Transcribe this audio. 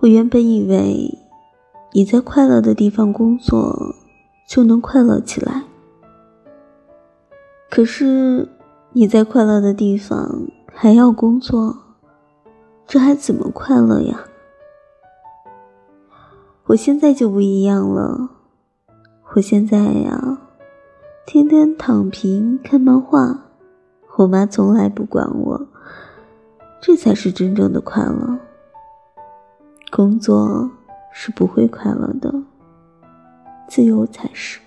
我原本以为你在快乐的地方工作就能快乐起来，可是你在快乐的地方还要工作，这还怎么快乐呀？我现在就不一样了，我现在呀，天天躺平看漫画，我妈从来不管我，这才是真正的快乐。工作是不会快乐的自由才是。